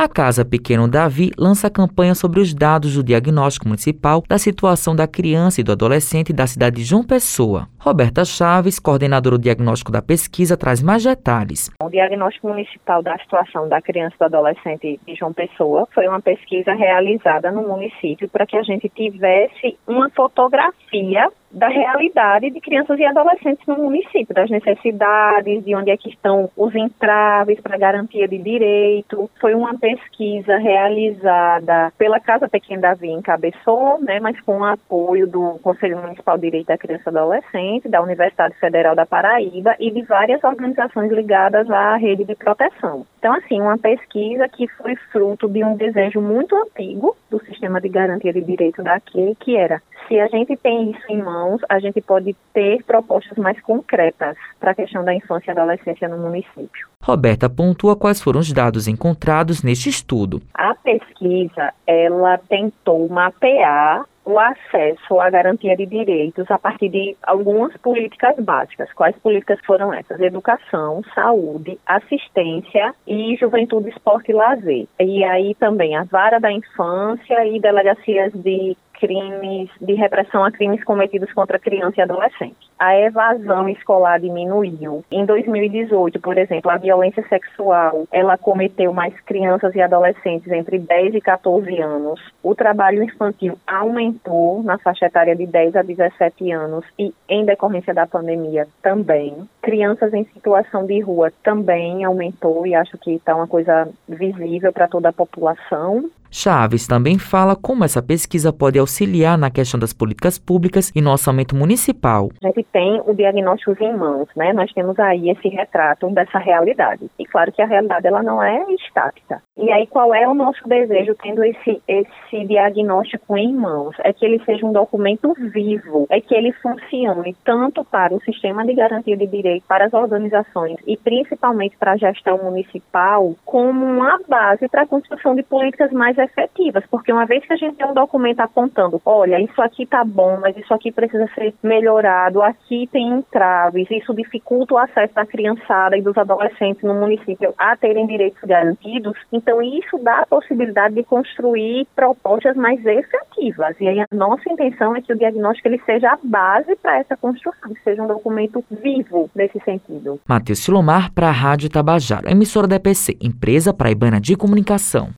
A Casa Pequeno Davi lança campanha sobre os dados do diagnóstico municipal da situação da criança e do adolescente da cidade de João Pessoa. Roberta Chaves, coordenadora do diagnóstico da pesquisa, traz mais detalhes. O diagnóstico municipal da situação da criança e do adolescente de João Pessoa foi uma pesquisa realizada no município para que a gente tivesse uma fotografia da realidade de crianças e adolescentes no município, das necessidades, de onde é que estão os entraves para garantia de direito. Foi uma pesquisa realizada pela Casa Pequena Davi em Cabeçou, né, mas com o apoio do Conselho Municipal de Direito da Criança e Adolescente, da Universidade Federal da Paraíba e de várias organizações ligadas à rede de proteção. Então, assim, uma pesquisa que foi fruto de um desejo muito antigo do sistema de garantia de direito daqui, que era se a gente tem isso em mãos, a gente pode ter propostas mais concretas para a questão da infância e adolescência no município. Roberta pontua quais foram os dados encontrados neste estudo. A pesquisa, ela tentou mapear o acesso à garantia de direitos a partir de algumas políticas básicas. Quais políticas foram essas? Educação, saúde, assistência e juventude, esporte e lazer. E aí também a vara da infância e delegacias de crimes de repressão a crimes cometidos contra criança e adolescente. A evasão escolar diminuiu. Em 2018, por exemplo, a violência sexual, ela cometeu mais crianças e adolescentes entre 10 e 14 anos. O trabalho infantil aumentou na faixa etária de 10 a 17 anos e em decorrência da pandemia também. Crianças em situação de rua também aumentou e acho que está uma coisa visível para toda a população. Chaves também fala como essa pesquisa pode auxiliar na questão das políticas públicas e no orçamento municipal. A gente tem o diagnóstico em mãos, né? Nós temos aí esse retrato dessa realidade. E claro que a realidade ela não é estática. E aí qual é o nosso desejo tendo esse esse diagnóstico em mãos? É que ele seja um documento vivo, é que ele funcione tanto para o sistema de garantia de para as organizações e principalmente para a gestão municipal, como uma base para a construção de políticas mais efetivas, porque uma vez que a gente tem um documento apontando, olha, isso aqui tá bom, mas isso aqui precisa ser melhorado, aqui tem entraves, isso dificulta o acesso da criançada e dos adolescentes no município a terem direitos garantidos, então isso dá a possibilidade de construir propostas mais efetivas. E aí a nossa intenção é que o diagnóstico ele seja a base para essa construção, que seja um documento vivo nesse sentido. Matheus Silomar para a Rádio Tabajaro, emissora da EPC, empresa paraibana de comunicação.